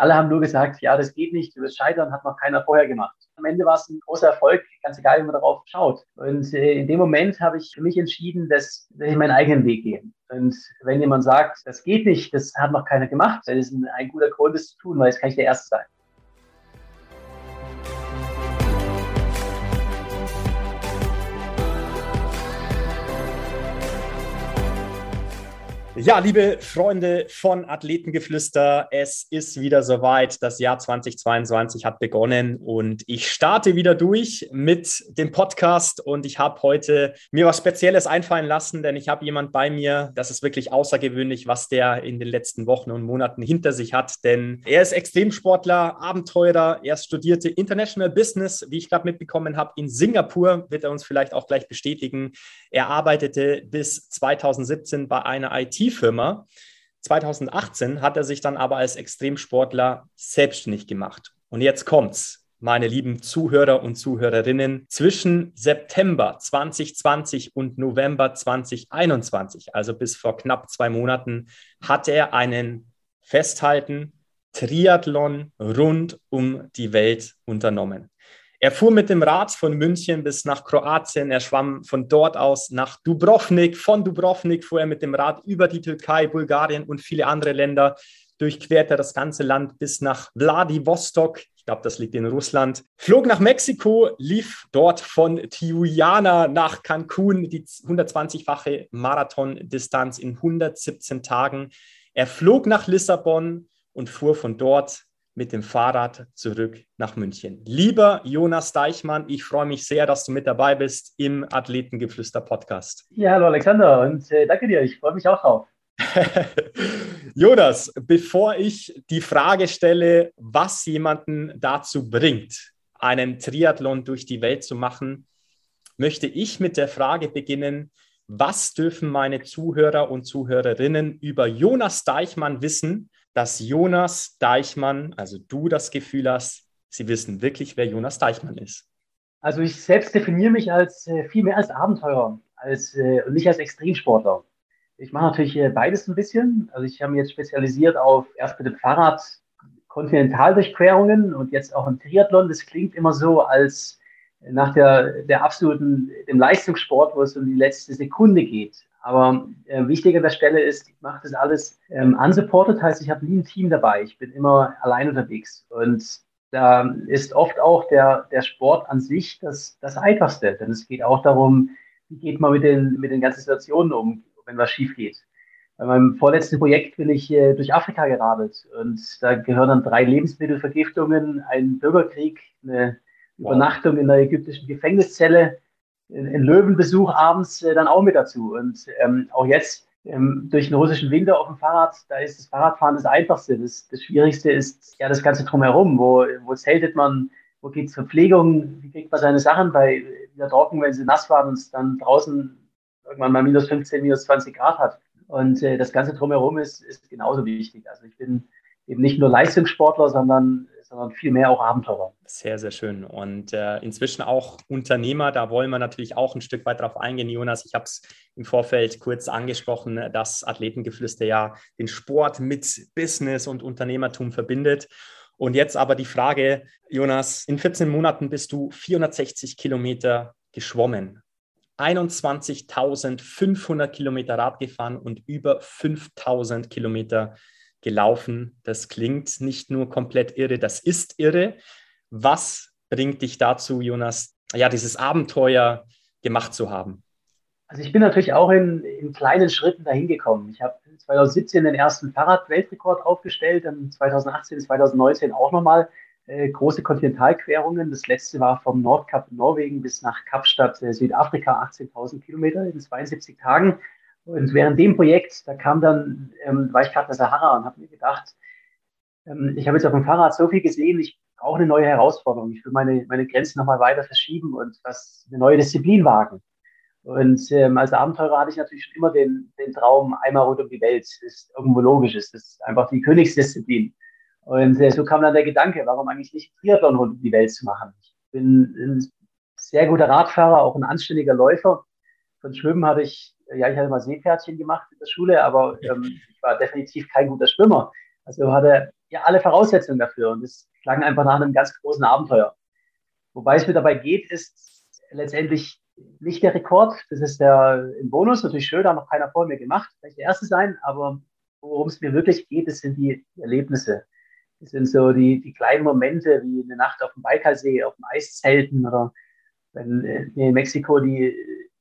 Alle haben nur gesagt, ja, das geht nicht, du wirst scheitern, hat noch keiner vorher gemacht. Am Ende war es ein großer Erfolg, ganz egal, wie man darauf schaut. Und äh, in dem Moment habe ich für mich entschieden, dass, ich meinen eigenen Weg gehe. Und wenn jemand sagt, das geht nicht, das hat noch keiner gemacht, dann ist ein, ein guter Grund, das zu tun, weil jetzt kann ich der Erste sein. Ja, liebe Freunde von Athletengeflüster, es ist wieder soweit. Das Jahr 2022 hat begonnen und ich starte wieder durch mit dem Podcast und ich habe heute mir was Spezielles einfallen lassen, denn ich habe jemand bei mir, das ist wirklich außergewöhnlich, was der in den letzten Wochen und Monaten hinter sich hat, denn er ist Extremsportler, Abenteurer, er studierte International Business, wie ich gerade mitbekommen habe, in Singapur, wird er uns vielleicht auch gleich bestätigen. Er arbeitete bis 2017 bei einer IT Firma. 2018 hat er sich dann aber als Extremsportler selbstständig gemacht. Und jetzt kommt's, meine lieben Zuhörer und Zuhörerinnen. Zwischen September 2020 und November 2021, also bis vor knapp zwei Monaten, hat er einen Festhalten Triathlon rund um die Welt unternommen. Er fuhr mit dem Rad von München bis nach Kroatien. Er schwamm von dort aus nach Dubrovnik. Von Dubrovnik fuhr er mit dem Rad über die Türkei, Bulgarien und viele andere Länder. Durchquerte das ganze Land bis nach Vladivostok. Ich glaube, das liegt in Russland. Flog nach Mexiko, lief dort von Tijuana nach Cancun die 120-fache Marathondistanz in 117 Tagen. Er flog nach Lissabon und fuhr von dort mit dem Fahrrad zurück nach München. Lieber Jonas Deichmann, ich freue mich sehr, dass du mit dabei bist im Athletengeflüster Podcast. Ja, hallo Alexander und äh, danke dir, ich freue mich auch drauf. Jonas, bevor ich die Frage stelle, was jemanden dazu bringt, einen Triathlon durch die Welt zu machen, möchte ich mit der Frage beginnen, was dürfen meine Zuhörer und Zuhörerinnen über Jonas Deichmann wissen, dass Jonas Deichmann, also du das Gefühl hast, sie wissen wirklich, wer Jonas Deichmann ist? Also ich selbst definiere mich als äh, viel mehr als Abenteurer, als äh, nicht als Extremsportler. Ich mache natürlich äh, beides ein bisschen. Also ich habe mich jetzt spezialisiert auf erst mit dem Fahrrad Kontinentaldurchquerungen und jetzt auch im Triathlon. Das klingt immer so als nach der, der absoluten, dem Leistungssport, wo es um die letzte Sekunde geht. Aber äh, wichtig an der Stelle ist, ich mache das alles ähm, unsupported, heißt, ich habe nie ein Team dabei. Ich bin immer allein unterwegs. Und da ist oft auch der, der Sport an sich das, das Einfachste. Denn es geht auch darum, wie geht man mit den, mit den ganzen Situationen um, wenn was schief geht. Bei meinem vorletzten Projekt bin ich äh, durch Afrika geradelt und da gehören dann drei Lebensmittelvergiftungen, ein Bürgerkrieg, eine Übernachtung in der ägyptischen Gefängniszelle ein Löwenbesuch abends äh, dann auch mit dazu. Und ähm, auch jetzt ähm, durch den russischen Winter auf dem Fahrrad, da ist das Fahrradfahren das Einfachste. Das, das Schwierigste ist ja das Ganze drumherum. Wo, wo zeltet man, wo geht es Verpflegung, wie kriegt man seine Sachen bei wieder trocken, wenn sie nass waren und es dann draußen irgendwann mal minus 15, minus 20 Grad hat. Und äh, das Ganze drumherum ist, ist genauso wichtig. Also ich bin eben nicht nur Leistungssportler, sondern sondern vielmehr auch Abenteurer. Sehr, sehr schön. Und äh, inzwischen auch Unternehmer, da wollen wir natürlich auch ein Stück weit drauf eingehen, Jonas. Ich habe es im Vorfeld kurz angesprochen, dass Athletengeflüster ja den Sport mit Business und Unternehmertum verbindet. Und jetzt aber die Frage, Jonas, in 14 Monaten bist du 460 Kilometer geschwommen. 21.500 Kilometer Rad gefahren und über 5.000 Kilometer gelaufen. Das klingt nicht nur komplett irre, das ist irre. Was bringt dich dazu, Jonas, ja, dieses Abenteuer gemacht zu haben? Also ich bin natürlich auch in, in kleinen Schritten dahin gekommen. Ich habe 2017 den ersten Fahrrad-Weltrekord aufgestellt, dann 2018, 2019 auch nochmal äh, große Kontinentalquerungen. Das letzte war vom Nordkap Norwegen bis nach Kapstadt, äh, Südafrika, 18.000 Kilometer in 72 Tagen. Und während dem Projekt, da kam dann, ähm, war ich gerade in der Sahara und habe mir gedacht, ähm, ich habe jetzt auf dem Fahrrad so viel gesehen, ich brauche eine neue Herausforderung. Ich will meine, meine Grenzen nochmal weiter verschieben und was, eine neue Disziplin wagen. Und ähm, als Abenteurer hatte ich natürlich schon immer den, den Traum, einmal rund um die Welt. Das ist irgendwo logisch, das ist einfach die Königsdisziplin. Und äh, so kam dann der Gedanke, warum eigentlich nicht Triathlon rund um die Welt zu machen. Ich bin ein sehr guter Radfahrer, auch ein anständiger Läufer. Von Schwimmen hatte ich ja, ich hatte mal Seepferdchen gemacht in der Schule, aber ähm, ich war definitiv kein guter Schwimmer. Also hatte ja alle Voraussetzungen dafür und es klang einfach nach einem ganz großen Abenteuer. Wobei es mir dabei geht, ist letztendlich nicht der Rekord. Das ist der im Bonus, natürlich schön, da hat noch keiner vor mir gemacht, vielleicht der Erste sein, aber worum es mir wirklich geht, das sind die Erlebnisse. Das sind so die, die kleinen Momente, wie eine Nacht auf dem Baikalsee, auf dem Eiszelten oder wenn äh, in Mexiko die,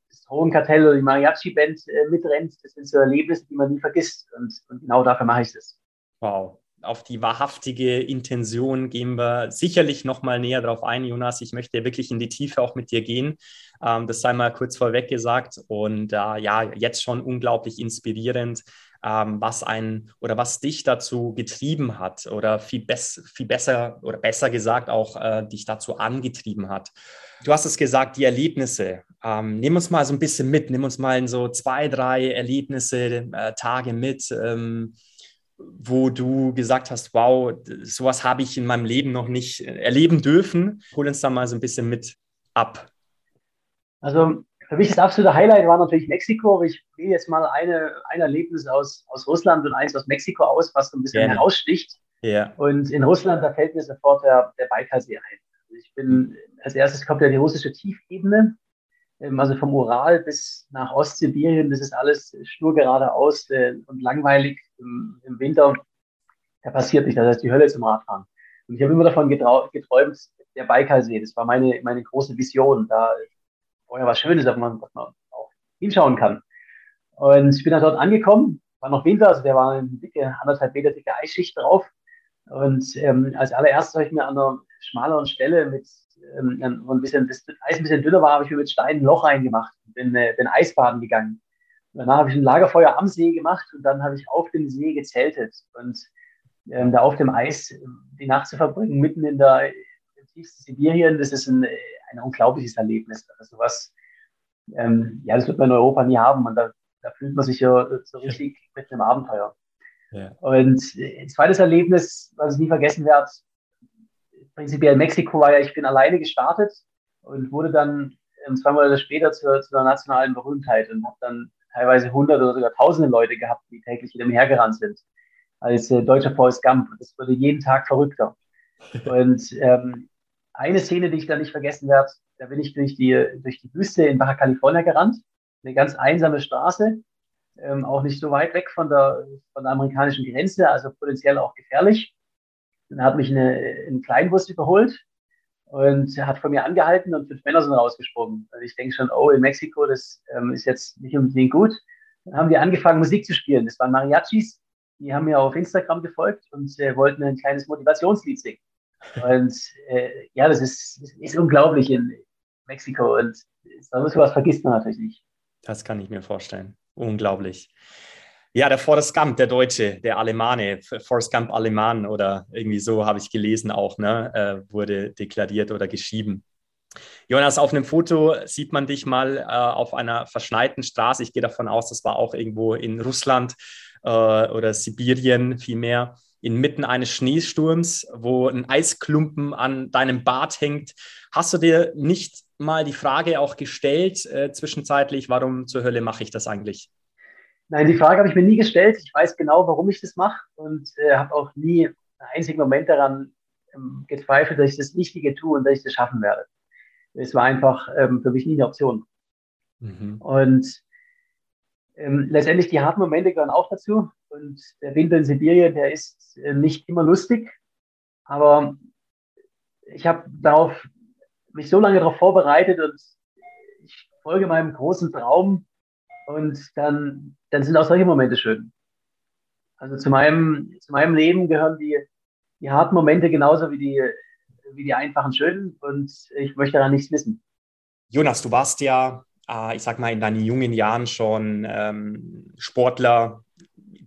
das Drogenkartell oder die Mariachi-Band äh, mitrennt. Das sind so Erlebnisse, die man nie vergisst. Und, und genau dafür mache ich das. Wow auf die wahrhaftige Intention gehen wir sicherlich noch mal näher drauf ein, Jonas. Ich möchte wirklich in die Tiefe auch mit dir gehen. Ähm, das sei mal kurz vorweg gesagt. Und äh, ja, jetzt schon unglaublich inspirierend, ähm, was ein oder was dich dazu getrieben hat oder viel, bess viel besser oder besser gesagt auch äh, dich dazu angetrieben hat. Du hast es gesagt, die Erlebnisse. Ähm, nimm uns mal so ein bisschen mit, nimm uns mal in so zwei, drei Erlebnisse, äh, Tage mit. Ähm, wo du gesagt hast, wow, sowas habe ich in meinem Leben noch nicht erleben dürfen. Hol uns da mal so ein bisschen mit ab. Also für mich das absolute Highlight war natürlich Mexiko, aber ich wähle jetzt mal eine, ein Erlebnis aus, aus Russland und eins aus Mexiko aus, was so ein bisschen Gerne. heraussticht. Ja. Und in Russland, da fällt mir sofort der, der Baikalsee ein. Also ich bin, als erstes kommt ja die russische Tiefebene. Ähm, also vom Ural bis nach Ostsibirien, das ist alles stur geradeaus äh, und langweilig im, im Winter. Da passiert nicht, das heißt die Hölle zum Radfahren. Und ich habe immer davon geträumt, der Baikalsee, das war meine, meine große Vision, da vorher was Schönes, dass man, dass man auch hinschauen kann. Und ich bin dann dort angekommen, war noch Winter, also der war eine dicke, anderthalb Meter dicke Eisschicht drauf. Und ähm, als allererstes habe ich mir an einer schmaleren Stelle mit ähm, wo ein bisschen, das Eis ein bisschen dünner war, habe ich mir mit Steinen ein Loch reingemacht und bin, äh, bin Eisbaden gegangen. Und danach habe ich ein Lagerfeuer am See gemacht und dann habe ich auf dem See gezeltet und ähm, da auf dem Eis ähm, die Nacht zu verbringen, mitten in der im tiefsten Sibirien, das ist ein, ein unglaubliches Erlebnis. Also was, ähm, ja, das wird man in Europa nie haben und da, da fühlt man sich ja so richtig mit einem Abenteuer. Ja. Und ein zweites Erlebnis, was ich nie vergessen werde, prinzipiell Mexiko war ja, ich bin alleine gestartet und wurde dann ähm, zwei Monate später zur, zu einer nationalen Berühmtheit und habe dann teilweise hunderte oder sogar tausende Leute gehabt, die täglich hinter mir hergerannt sind. Als äh, deutscher Forrest Gump. Das wurde jeden Tag verrückter. Und ähm, eine Szene, die ich da nicht vergessen werde, da bin ich durch die, durch die Wüste in Baja California gerannt. Eine ganz einsame Straße, ähm, auch nicht so weit weg von der, von der amerikanischen Grenze, also potenziell auch gefährlich. Dann hat mich eine, ein Kleinbus überholt und hat von mir angehalten und fünf Männer sind rausgesprungen. Also ich denke schon, oh, in Mexiko, das ähm, ist jetzt nicht unbedingt gut. Dann haben die angefangen, Musik zu spielen. Das waren Mariachis, die haben mir auf Instagram gefolgt und äh, wollten ein kleines Motivationslied singen. Und äh, ja, das ist, ist unglaublich in Mexiko und sowas vergisst man natürlich nicht. Das kann ich mir vorstellen. Unglaublich. Ja, der Forrest Gump, der Deutsche, der Alemane, Forrest Gump Aleman oder irgendwie so habe ich gelesen auch, ne, äh, wurde deklariert oder geschrieben. Jonas, auf einem Foto sieht man dich mal äh, auf einer verschneiten Straße. Ich gehe davon aus, das war auch irgendwo in Russland äh, oder Sibirien vielmehr, inmitten eines Schneesturms, wo ein Eisklumpen an deinem Bart hängt. Hast du dir nicht mal die Frage auch gestellt, äh, zwischenzeitlich, warum zur Hölle mache ich das eigentlich? Nein, die Frage habe ich mir nie gestellt. Ich weiß genau, warum ich das mache und äh, habe auch nie einen einzigen Moment daran ähm, gezweifelt, dass ich das Richtige tue und dass ich das schaffen werde. Es war einfach ähm, für mich nie eine Option. Mhm. Und ähm, letztendlich die harten Momente gehören auch dazu. Und der Winter in Sibirien, der ist äh, nicht immer lustig, aber ich habe darauf mich so lange darauf vorbereitet und ich folge meinem großen Traum, und dann, dann sind auch solche Momente schön. Also zu meinem, zu meinem Leben gehören die, die harten Momente genauso wie die, wie die einfachen schönen. Und ich möchte daran nichts missen. Jonas, du warst ja, äh, ich sag mal, in deinen jungen Jahren schon ähm, Sportler,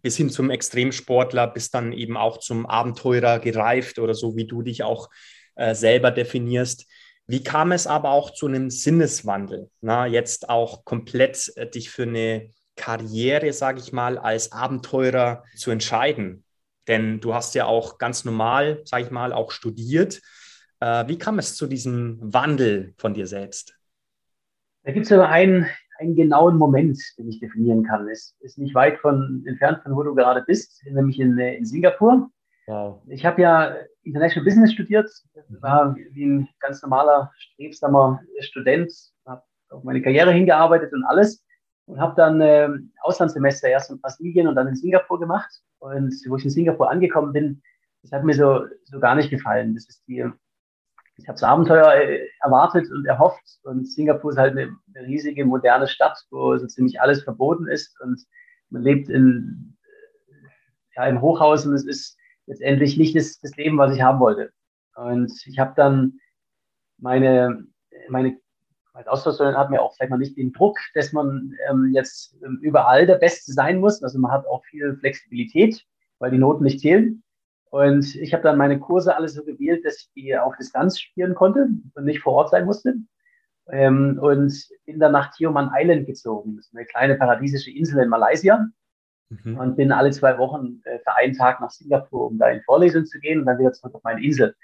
bis hin zum Extremsportler, bis dann eben auch zum Abenteurer gereift oder so, wie du dich auch äh, selber definierst. Wie kam es aber auch zu einem Sinneswandel? Na, jetzt auch komplett äh, dich für eine Karriere, sage ich mal, als Abenteurer zu entscheiden. Denn du hast ja auch ganz normal, sage ich mal, auch studiert. Äh, wie kam es zu diesem Wandel von dir selbst? Da gibt es aber einen, einen genauen Moment, den ich definieren kann. Es ist nicht weit von entfernt von wo du gerade bist, nämlich in, in Singapur. Wow. Ich habe ja International Business studiert, war wie ein ganz normaler, strebsamer Student, habe auf meine Karriere hingearbeitet und alles und habe dann äh, Auslandssemester erst in Brasilien und dann in Singapur gemacht. Und wo ich in Singapur angekommen bin, das hat mir so, so gar nicht gefallen. Das ist die, ich habe das Abenteuer äh, erwartet und erhofft. Und Singapur ist halt eine, eine, riesige, moderne Stadt, wo so ziemlich alles verboten ist. Und man lebt in, ja, im Hochhaus und es ist letztendlich nicht das, das Leben, was ich haben wollte. Und ich habe dann meine, meine als Austauschstudent hat ja auch vielleicht mal nicht den Druck, dass man ähm, jetzt ähm, überall der Beste sein muss. Also man hat auch viel Flexibilität, weil die Noten nicht zählen. Und ich habe dann meine Kurse alle so gewählt, dass ich die auf Distanz spielen konnte und nicht vor Ort sein musste. Ähm, und bin dann nach Tioman Island gezogen. Das ist eine kleine paradiesische Insel in Malaysia. Mhm. Und bin alle zwei Wochen äh, für einen Tag nach Singapur, um da in Vorlesungen zu gehen und dann wieder zurück auf meine Insel.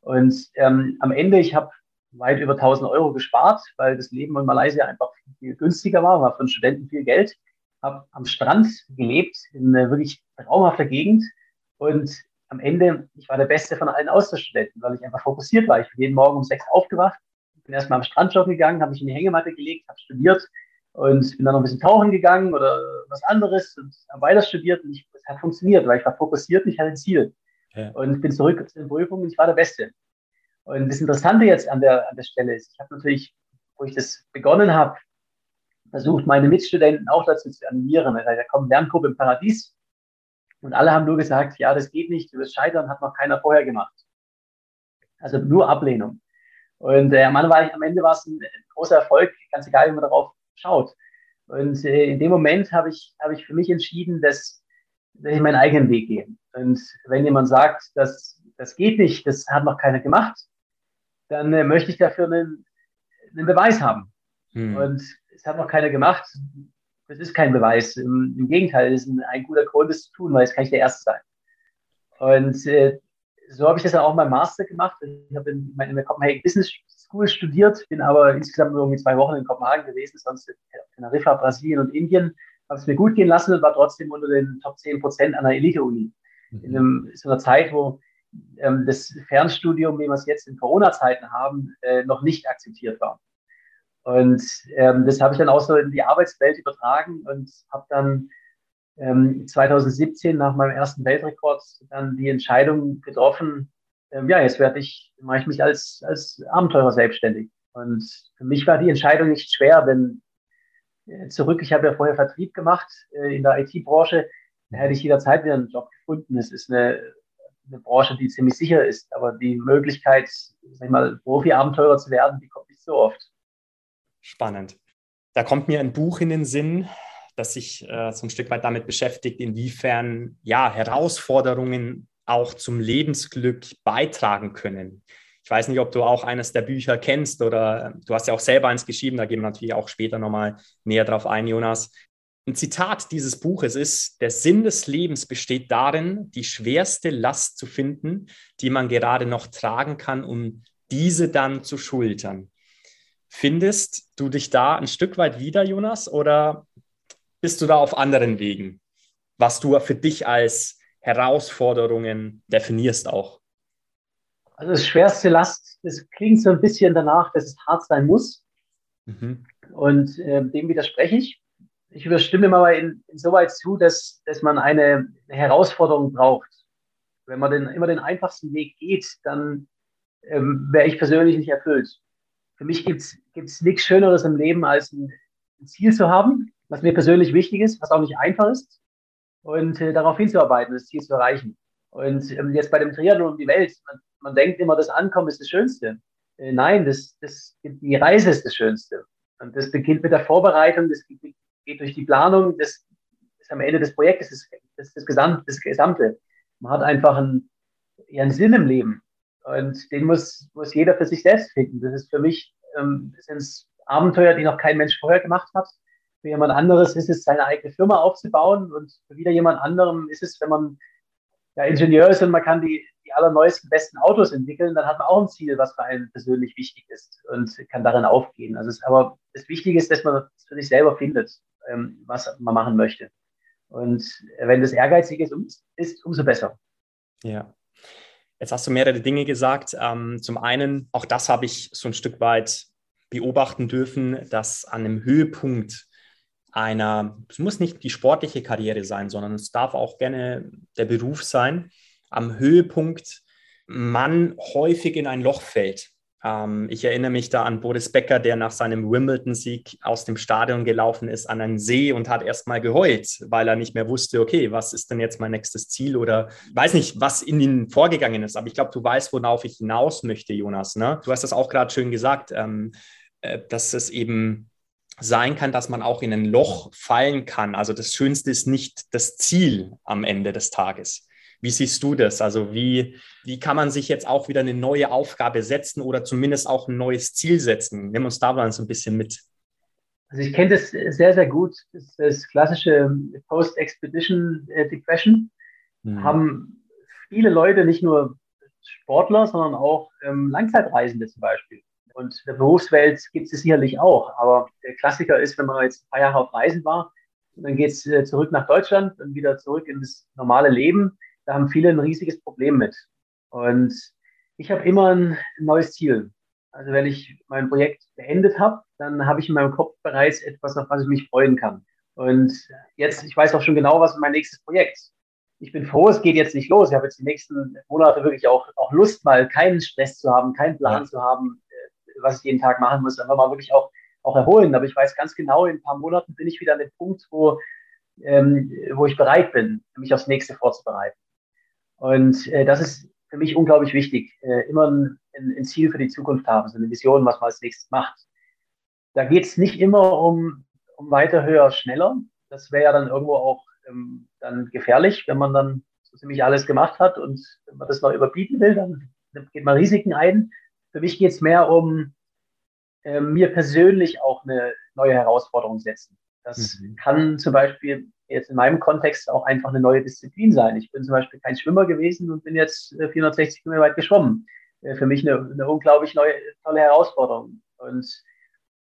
Und ähm, am Ende, ich habe weit über 1000 Euro gespart, weil das Leben in Malaysia einfach viel günstiger war, war einen Studenten viel Geld. Habe am Strand gelebt, in einer wirklich traumhafter Gegend. Und am Ende, ich war der Beste von allen Austauschstudenten, weil ich einfach fokussiert war. Ich bin jeden Morgen um sechs aufgewacht, bin erstmal am Strand joggen gegangen, habe mich in die Hängematte gelegt, habe studiert und bin dann noch ein bisschen tauchen gegangen oder was anderes und habe weiter studiert und ich, es hat funktioniert, weil ich war fokussiert und ich hatte ein Ziel. Ja. Und bin zurück zu den Prüfungen und ich war der Beste. Und das Interessante jetzt an der, an der Stelle ist, ich habe natürlich, wo ich das begonnen habe, versucht, meine Mitstudenten auch dazu zu animieren. Also, da kommt Lerngruppe im Paradies und alle haben nur gesagt, ja, das geht nicht, du wirst scheitern, hat noch keiner vorher gemacht. Also nur Ablehnung. Und äh, am, war ich, am Ende war es ein großer Erfolg, ganz egal, wie man darauf schaut. Und äh, in dem Moment habe ich, hab ich für mich entschieden, dass, dass ich meinen eigenen Weg gehe. Und wenn jemand sagt, dass das geht nicht, das hat noch keiner gemacht, dann äh, möchte ich dafür einen, einen Beweis haben. Hm. Und es hat noch keiner gemacht. Das ist kein Beweis. Im, im Gegenteil, es ist ein, ein, guter Grund, das zu tun, weil es kann ich der Erste sein. Und äh, so habe ich das dann auch mal Master gemacht. Ich habe in, in der Copenhagen Business School studiert, bin aber insgesamt nur irgendwie zwei Wochen in Kopenhagen gewesen, sonst in Teneriffa, Brasilien und Indien. Habe es mir gut gehen lassen und war trotzdem unter den Top 10 Prozent an der Elite-Uni. Mhm. In einem, so einer Zeit, wo ähm, das Fernstudium, wie wir es jetzt in Corona-Zeiten haben, äh, noch nicht akzeptiert war. Und ähm, das habe ich dann auch so in die Arbeitswelt übertragen und habe dann ähm, 2017 nach meinem ersten Weltrekord dann die Entscheidung getroffen, ja, jetzt werde ich, mache ich mich als, als Abenteurer selbstständig. Und für mich war die Entscheidung nicht schwer, denn äh, zurück, ich habe ja vorher Vertrieb gemacht äh, in der IT-Branche, da hätte ich jederzeit wieder einen Job gefunden. Es ist eine eine Branche, die ziemlich sicher ist. Aber die Möglichkeit, sag ich mal, Profi-Abenteurer zu werden, die kommt nicht so oft. Spannend. Da kommt mir ein Buch in den Sinn, das sich äh, so ein Stück weit damit beschäftigt, inwiefern ja, Herausforderungen auch zum Lebensglück beitragen können. Ich weiß nicht, ob du auch eines der Bücher kennst oder du hast ja auch selber eins geschrieben, da gehen wir natürlich auch später nochmal näher drauf ein, Jonas. Ein Zitat dieses Buches ist, der Sinn des Lebens besteht darin, die schwerste Last zu finden, die man gerade noch tragen kann, um diese dann zu schultern. Findest du dich da ein Stück weit wieder, Jonas, oder bist du da auf anderen Wegen, was du für dich als Herausforderungen definierst auch? Also das schwerste Last, das klingt so ein bisschen danach, dass es hart sein muss. Mhm. Und äh, dem widerspreche ich ich überstimme mal in, insoweit zu, dass, dass man eine, Herausforderung braucht. Wenn man den, immer den einfachsten Weg geht, dann ähm, wäre ich persönlich nicht erfüllt. Für mich gibt es nichts Schöneres im Leben, als ein, Ziel zu haben, was mir persönlich wichtig ist, was auch nicht einfach ist, und äh, darauf hinzuarbeiten, das Ziel zu erreichen. Und ähm, jetzt bei dem Triathlon um die Welt, man, man denkt immer, das Ankommen ist das Schönste. Äh, nein, das, das, die Reise ist das Schönste. Und das beginnt mit der Vorbereitung, das geht durch die Planung des, des am Ende des Projektes, das, das, das, Gesamt, das Gesamte. Man hat einfach einen, einen Sinn im Leben. Und den muss, muss jeder für sich selbst finden. Das ist für mich ähm, sind Abenteuer, die noch kein Mensch vorher gemacht hat. Für jemand anderes ist es, seine eigene Firma aufzubauen. Und für wieder jemand anderem ist es, wenn man ja, Ingenieur ist und man kann die, die allerneuesten, besten Autos entwickeln, dann hat man auch ein Ziel, was für einen persönlich wichtig ist und kann darin aufgehen. Also es, aber das Wichtige ist, dass man es für sich selber findet ähm, was man machen möchte. Und wenn das ehrgeizig ist, ist umso besser. Ja. Jetzt hast du mehrere Dinge gesagt. Ähm, zum einen, auch das habe ich so ein Stück weit beobachten dürfen, dass an einem Höhepunkt einer, es muss nicht die sportliche Karriere sein, sondern es darf auch gerne der Beruf sein, am Höhepunkt man häufig in ein Loch fällt. Ähm, ich erinnere mich da an Boris Becker, der nach seinem Wimbledon-Sieg aus dem Stadion gelaufen ist an einen See und hat erstmal geheult, weil er nicht mehr wusste, okay, was ist denn jetzt mein nächstes Ziel oder weiß nicht, was in ihm vorgegangen ist. Aber ich glaube, du weißt, worauf ich hinaus möchte, Jonas. Ne? Du hast das auch gerade schön gesagt, ähm, äh, dass es eben sein kann, dass man auch in ein Loch fallen kann. Also das Schönste ist nicht das Ziel am Ende des Tages. Wie siehst du das? Also wie, wie kann man sich jetzt auch wieder eine neue Aufgabe setzen oder zumindest auch ein neues Ziel setzen? Nimm uns da mal so ein bisschen mit. Also ich kenne das sehr, sehr gut. Das, das klassische Post-Expedition äh, Depression mhm. haben viele Leute, nicht nur Sportler, sondern auch ähm, Langzeitreisende zum Beispiel. Und in der Berufswelt gibt es sicherlich auch. Aber der Klassiker ist, wenn man jetzt ein paar Jahre auf Reisen war, und dann geht es äh, zurück nach Deutschland und wieder zurück in das normale Leben, da haben viele ein riesiges Problem mit. Und ich habe immer ein neues Ziel. Also wenn ich mein Projekt beendet habe, dann habe ich in meinem Kopf bereits etwas, auf was ich mich freuen kann. Und jetzt, ich weiß auch schon genau, was mein nächstes Projekt. Ich bin froh, es geht jetzt nicht los. Ich habe jetzt die nächsten Monate wirklich auch, auch Lust, mal keinen Stress zu haben, keinen Plan ja. zu haben, was ich jeden Tag machen muss. Einfach mal wirklich auch, auch erholen. Aber ich weiß ganz genau, in ein paar Monaten bin ich wieder an dem Punkt, wo, ähm, wo ich bereit bin, mich aufs nächste vorzubereiten. Und äh, das ist für mich unglaublich wichtig. Äh, immer ein, ein, Ziel für die Zukunft haben, so eine Vision, was man als nächstes macht. Da geht es nicht immer um, um weiter, höher, schneller. Das wäre ja dann irgendwo auch ähm, dann gefährlich, wenn man dann so ziemlich alles gemacht hat und wenn man das noch überbieten will, dann geht man Risiken ein. Für mich geht es mehr um äh, mir persönlich auch eine neue Herausforderung setzen. Das mhm. kann zum Beispiel jetzt in meinem Kontext auch einfach eine neue Disziplin sein. Ich bin zum Beispiel kein Schwimmer gewesen und bin jetzt 460 äh, Kilometer weit geschwommen. Äh, für mich eine, eine unglaublich neue, tolle Herausforderung. Und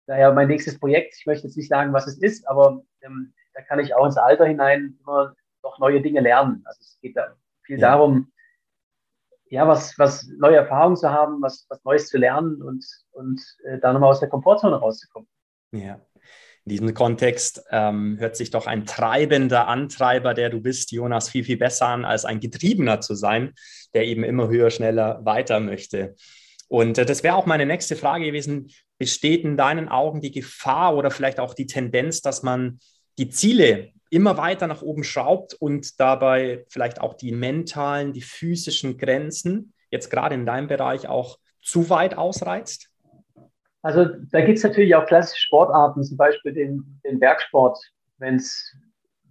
daher mein nächstes Projekt, ich möchte jetzt nicht sagen, was es ist, aber ähm, da kann ich auch ins Alter hinein immer noch neue Dinge lernen. Also es geht da viel ja. darum, ja, was, was neue Erfahrungen zu haben, was, was Neues zu lernen und, und äh, da nochmal aus der Komfortzone rauszukommen. Ja. In diesem Kontext ähm, hört sich doch ein treibender Antreiber, der du bist, Jonas, viel, viel besser an, als ein Getriebener zu sein, der eben immer höher, schneller weiter möchte. Und äh, das wäre auch meine nächste Frage gewesen. Besteht in deinen Augen die Gefahr oder vielleicht auch die Tendenz, dass man die Ziele immer weiter nach oben schraubt und dabei vielleicht auch die mentalen, die physischen Grenzen, jetzt gerade in deinem Bereich, auch zu weit ausreizt? Also da gibt es natürlich auch klassische Sportarten, zum Beispiel den, den Bergsport. Wenn es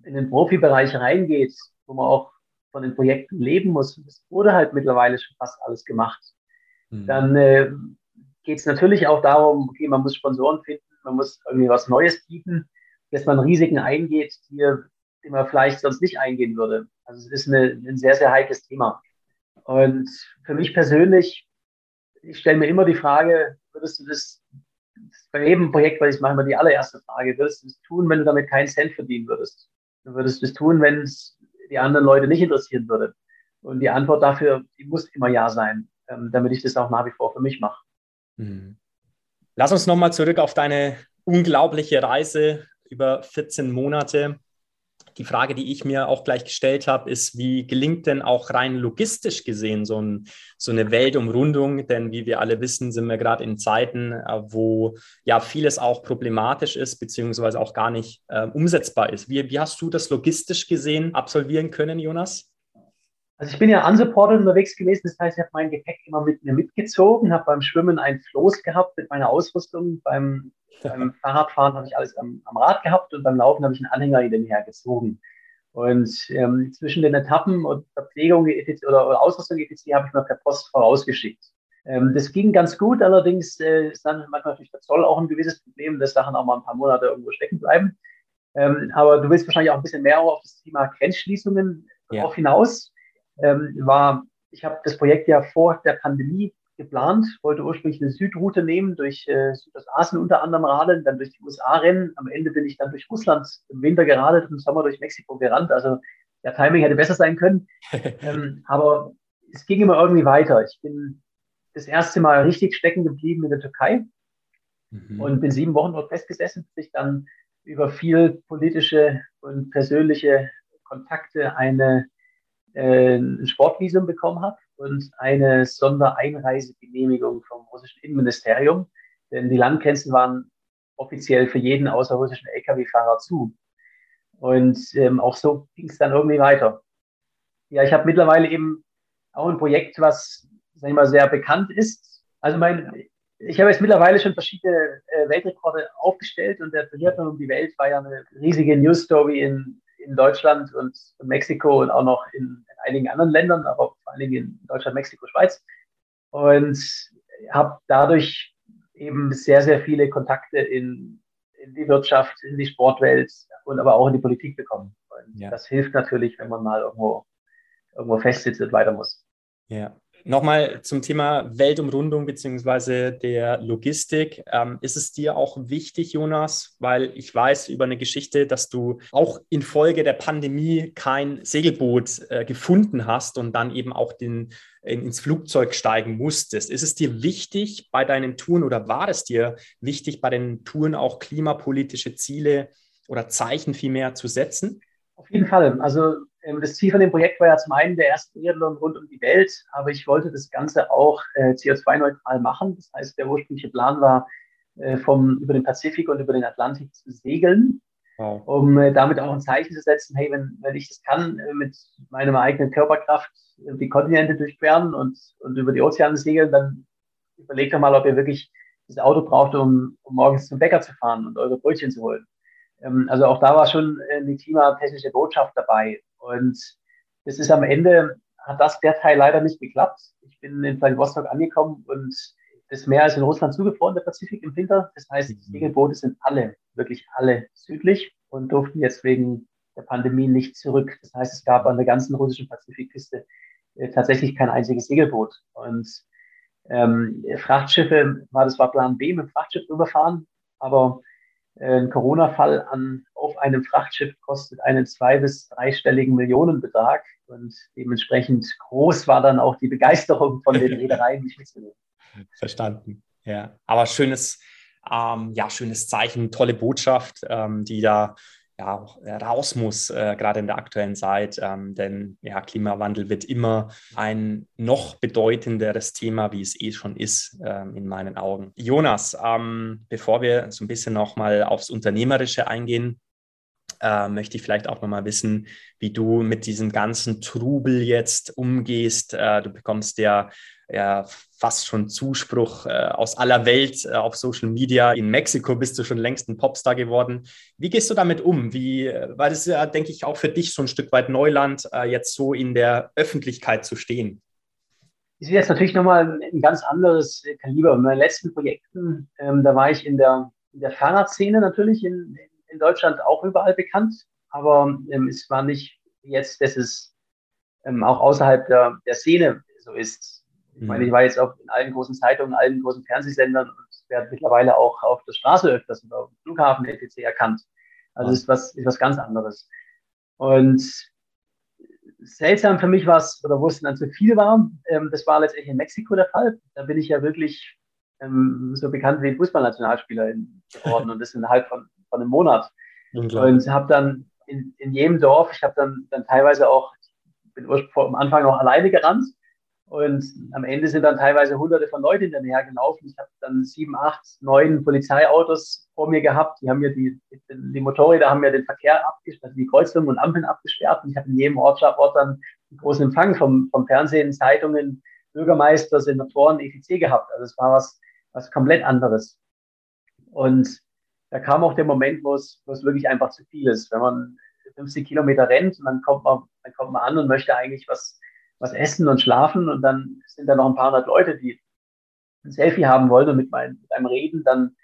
in den Profibereich reingeht, wo man auch von den Projekten leben muss, das wurde halt mittlerweile schon fast alles gemacht. Mhm. Dann äh, geht es natürlich auch darum, okay, man muss Sponsoren finden, man muss irgendwie was Neues bieten, dass man Risiken eingeht, die, die man vielleicht sonst nicht eingehen würde. Also es ist eine, ein sehr, sehr heikles Thema. Und für mich persönlich, ich stelle mir immer die Frage, würdest du das bei jedem Projekt, was ich mache, immer die allererste Frage, würdest du es tun, wenn du damit keinen Cent verdienen würdest? Du würdest es tun, wenn es die anderen Leute nicht interessieren würde. Und die Antwort dafür, die muss immer ja sein, ähm, damit ich das auch nach wie vor für mich mache. Mhm. Lass uns nochmal zurück auf deine unglaubliche Reise über 14 Monate die Frage, die ich mir auch gleich gestellt habe, ist, wie gelingt denn auch rein logistisch gesehen so, ein, so eine Weltumrundung? Denn wie wir alle wissen, sind wir gerade in Zeiten, äh, wo ja vieles auch problematisch ist, beziehungsweise auch gar nicht äh, umsetzbar ist. Wie, wie hast du das logistisch gesehen absolvieren können, Jonas? Also ich bin ja unsupported unterwegs gewesen, das heißt, ich habe mein Gepäck immer mit mir mitgezogen, habe beim Schwimmen ein Floß gehabt mit meiner Ausrüstung, beim beim Fahrradfahren habe ich alles am, am, Rad gehabt und beim Laufen habe ich einen Anhänger hinterher gezogen. Und ähm, zwischen den Etappen und Verpflegung oder, oder Ausrüstung etc. habe ich mal per Post vorausgeschickt. Ähm, das ging ganz gut, allerdings äh, ist dann manchmal natürlich der Zoll auch ein gewisses Problem, dass Sachen auch mal ein paar Monate irgendwo stecken bleiben. Ähm, aber du willst wahrscheinlich auch ein bisschen mehr auf das Thema Grenzschließungen ja. darauf hinaus. Ähm, war, ich habe das Projekt ja vor der Pandemie geplant, wollte ursprünglich eine Südroute nehmen, durch äh, Südostasien unter anderem radeln, dann durch die USA rennen. Am Ende bin ich dann durch Russland im Winter geradelt, im Sommer durch Mexiko gerannt. Also der Timing hätte besser sein können. ähm, aber es ging immer irgendwie weiter. Ich bin das erste Mal richtig stecken geblieben in der Türkei mhm. und bin sieben Wochen dort festgesessen, bis ich dann über viel politische und persönliche Kontakte eine, äh, ein Sportvisum bekommen habe und eine Sondereinreisegenehmigung vom russischen Innenministerium. Denn die Landgrenzen waren offiziell für jeden außer Lkw-Fahrer zu. Und ähm, auch so ging es dann irgendwie weiter. Ja, ich habe mittlerweile eben auch ein Projekt, was, sag ich mal, sehr bekannt ist. Also mein, ich habe jetzt mittlerweile schon verschiedene äh, Weltrekorde aufgestellt und der Triathlon um die Welt war ja eine riesige News-Story in, in Deutschland und Mexiko und auch noch in, in, einigen anderen Ländern, aber vor allen Dingen in Deutschland, Mexiko, Schweiz. Und habe dadurch eben sehr, sehr viele Kontakte in, in die Wirtschaft, in die Sportwelt und aber auch in die Politik bekommen. Und ja. das hilft natürlich, wenn man mal irgendwo, irgendwo festsitzt und weiter muss. Ja. Nochmal zum Thema Weltumrundung beziehungsweise der Logistik. Ähm, ist es dir auch wichtig, Jonas, weil ich weiß über eine Geschichte, dass du auch infolge der Pandemie kein Segelboot äh, gefunden hast und dann eben auch den, in, ins Flugzeug steigen musstest. Ist es dir wichtig bei deinen Touren oder war es dir wichtig, bei den Touren auch klimapolitische Ziele oder Zeichen vielmehr zu setzen? Auf jeden Fall. Also das Ziel von dem Projekt war ja zum einen der erste Triathlon rund um die Welt, aber ich wollte das Ganze auch äh, CO2-neutral machen. Das heißt, der ursprüngliche Plan war, äh, vom, über den Pazifik und über den Atlantik zu segeln, wow. um äh, damit auch ein Zeichen zu setzen, hey, wenn, wenn ich das kann, äh, mit meiner eigenen Körperkraft die Kontinente durchqueren und, und über die Ozeane segeln, dann überlegt doch mal, ob ihr wirklich das Auto braucht, um, um morgens zum Bäcker zu fahren und eure Brötchen zu holen. Ähm, also auch da war schon eine äh, klimatechnische Botschaft dabei. Und das ist am Ende, hat das der Teil leider nicht geklappt. Ich bin in Vladivostok angekommen und das Meer ist in Russland zugefroren, der Pazifik im Winter. Das heißt, die mhm. Segelboote sind alle, wirklich alle südlich und durften jetzt wegen der Pandemie nicht zurück. Das heißt, es gab an der ganzen russischen Pazifikküste äh, tatsächlich kein einziges Segelboot. Und ähm, Frachtschiffe war, das war Plan B, mit dem Frachtschiff überfahren, aber ein Corona-Fall an, auf einem Frachtschiff kostet einen zwei- bis dreistelligen Millionenbetrag. Und dementsprechend groß war dann auch die Begeisterung von den Reedereien, mich mitzunehmen. Verstanden. Ja, aber schönes, ähm, ja, schönes Zeichen, tolle Botschaft, ähm, die da ja, raus muss, äh, gerade in der aktuellen Zeit. Ähm, denn ja, Klimawandel wird immer ein noch bedeutenderes Thema, wie es eh schon ist, ähm, in meinen Augen. Jonas, ähm, bevor wir so ein bisschen nochmal aufs Unternehmerische eingehen, äh, möchte ich vielleicht auch nochmal wissen, wie du mit diesem ganzen Trubel jetzt umgehst. Äh, du bekommst ja ja, fast schon Zuspruch äh, aus aller Welt äh, auf Social Media. In Mexiko bist du schon längst ein Popstar geworden. Wie gehst du damit um? Wie, äh, weil es ja, denke ich, auch für dich so ein Stück weit Neuland, äh, jetzt so in der Öffentlichkeit zu stehen. Ich sehe jetzt natürlich nochmal ein ganz anderes Kaliber. In meinen letzten Projekten, ähm, da war ich in der, in der Fahrradszene natürlich in, in Deutschland auch überall bekannt, aber ähm, es war nicht jetzt, dass es ähm, auch außerhalb der, der Szene so ist. Ich meine, mhm. ich war jetzt auch in allen großen Zeitungen, allen großen Fernsehsendern und werde mittlerweile auch auf der Straße öfters und auf dem Flughafen etc. erkannt. Also ist was, ist was ganz anderes. Und seltsam für mich war es, oder wo es dann zu viel war, ähm, das war letztendlich in Mexiko der Fall. Da bin ich ja wirklich ähm, so bekannt wie ein Fußballnationalspieler geworden und das innerhalb von, von einem Monat. Und habe dann in, in jedem Dorf, ich habe dann, dann teilweise auch, bin am Anfang noch alleine gerannt und am Ende sind dann teilweise hunderte von Leuten hinterher gelaufen. Ich habe dann sieben, acht, neun Polizeiautos vor mir gehabt. Die haben mir die, die Motorräder haben mir den Verkehr abgesperrt, also die Kreuzungen und Ampeln abgesperrt. Und ich habe in jedem Ort, Ort dann einen großen Empfang vom, vom Fernsehen, Zeitungen, Bürgermeister, Senatoren, etc. gehabt. Also es war was, was komplett anderes. Und da kam auch der Moment, wo es, wo es wirklich einfach zu viel ist. Wenn man 50 Kilometer rennt und dann kommt man, dann kommt man an und möchte eigentlich was, was essen und schlafen und dann sind da noch ein paar hundert Leute, die ein Selfie haben wollen und mit, mein, mit einem reden, dann,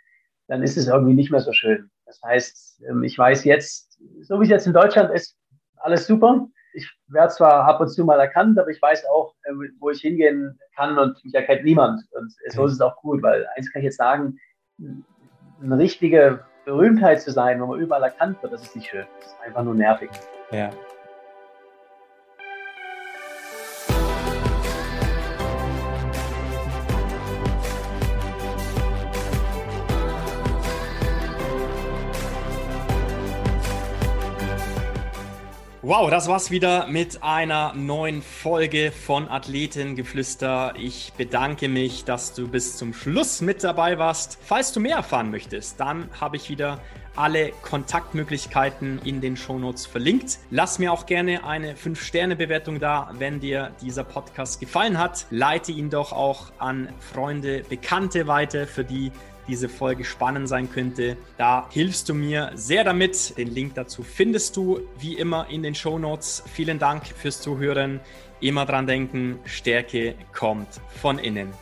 dann ist es irgendwie nicht mehr so schön. Das heißt, ähm, ich weiß jetzt, so wie es jetzt in Deutschland ist, alles super. Ich werde zwar ab und zu mal erkannt, aber ich weiß auch, ähm, wo ich hingehen kann und mich erkennt niemand. Und so ist es auch gut, weil eins kann ich jetzt sagen, eine richtige Berühmtheit zu sein, wo man überall erkannt wird, das ist nicht schön. Das ist einfach nur nervig. Ja, Wow, das war's wieder mit einer neuen Folge von Athletengeflüster. Ich bedanke mich, dass du bis zum Schluss mit dabei warst. Falls du mehr erfahren möchtest, dann habe ich wieder alle Kontaktmöglichkeiten in den Shownotes verlinkt. Lass mir auch gerne eine 5-Sterne-Bewertung da, wenn dir dieser Podcast gefallen hat. Leite ihn doch auch an Freunde, Bekannte weiter, für die diese Folge spannend sein könnte. Da hilfst du mir sehr damit. Den Link dazu findest du wie immer in den Show Notes. Vielen Dank fürs Zuhören. Immer dran denken, Stärke kommt von innen.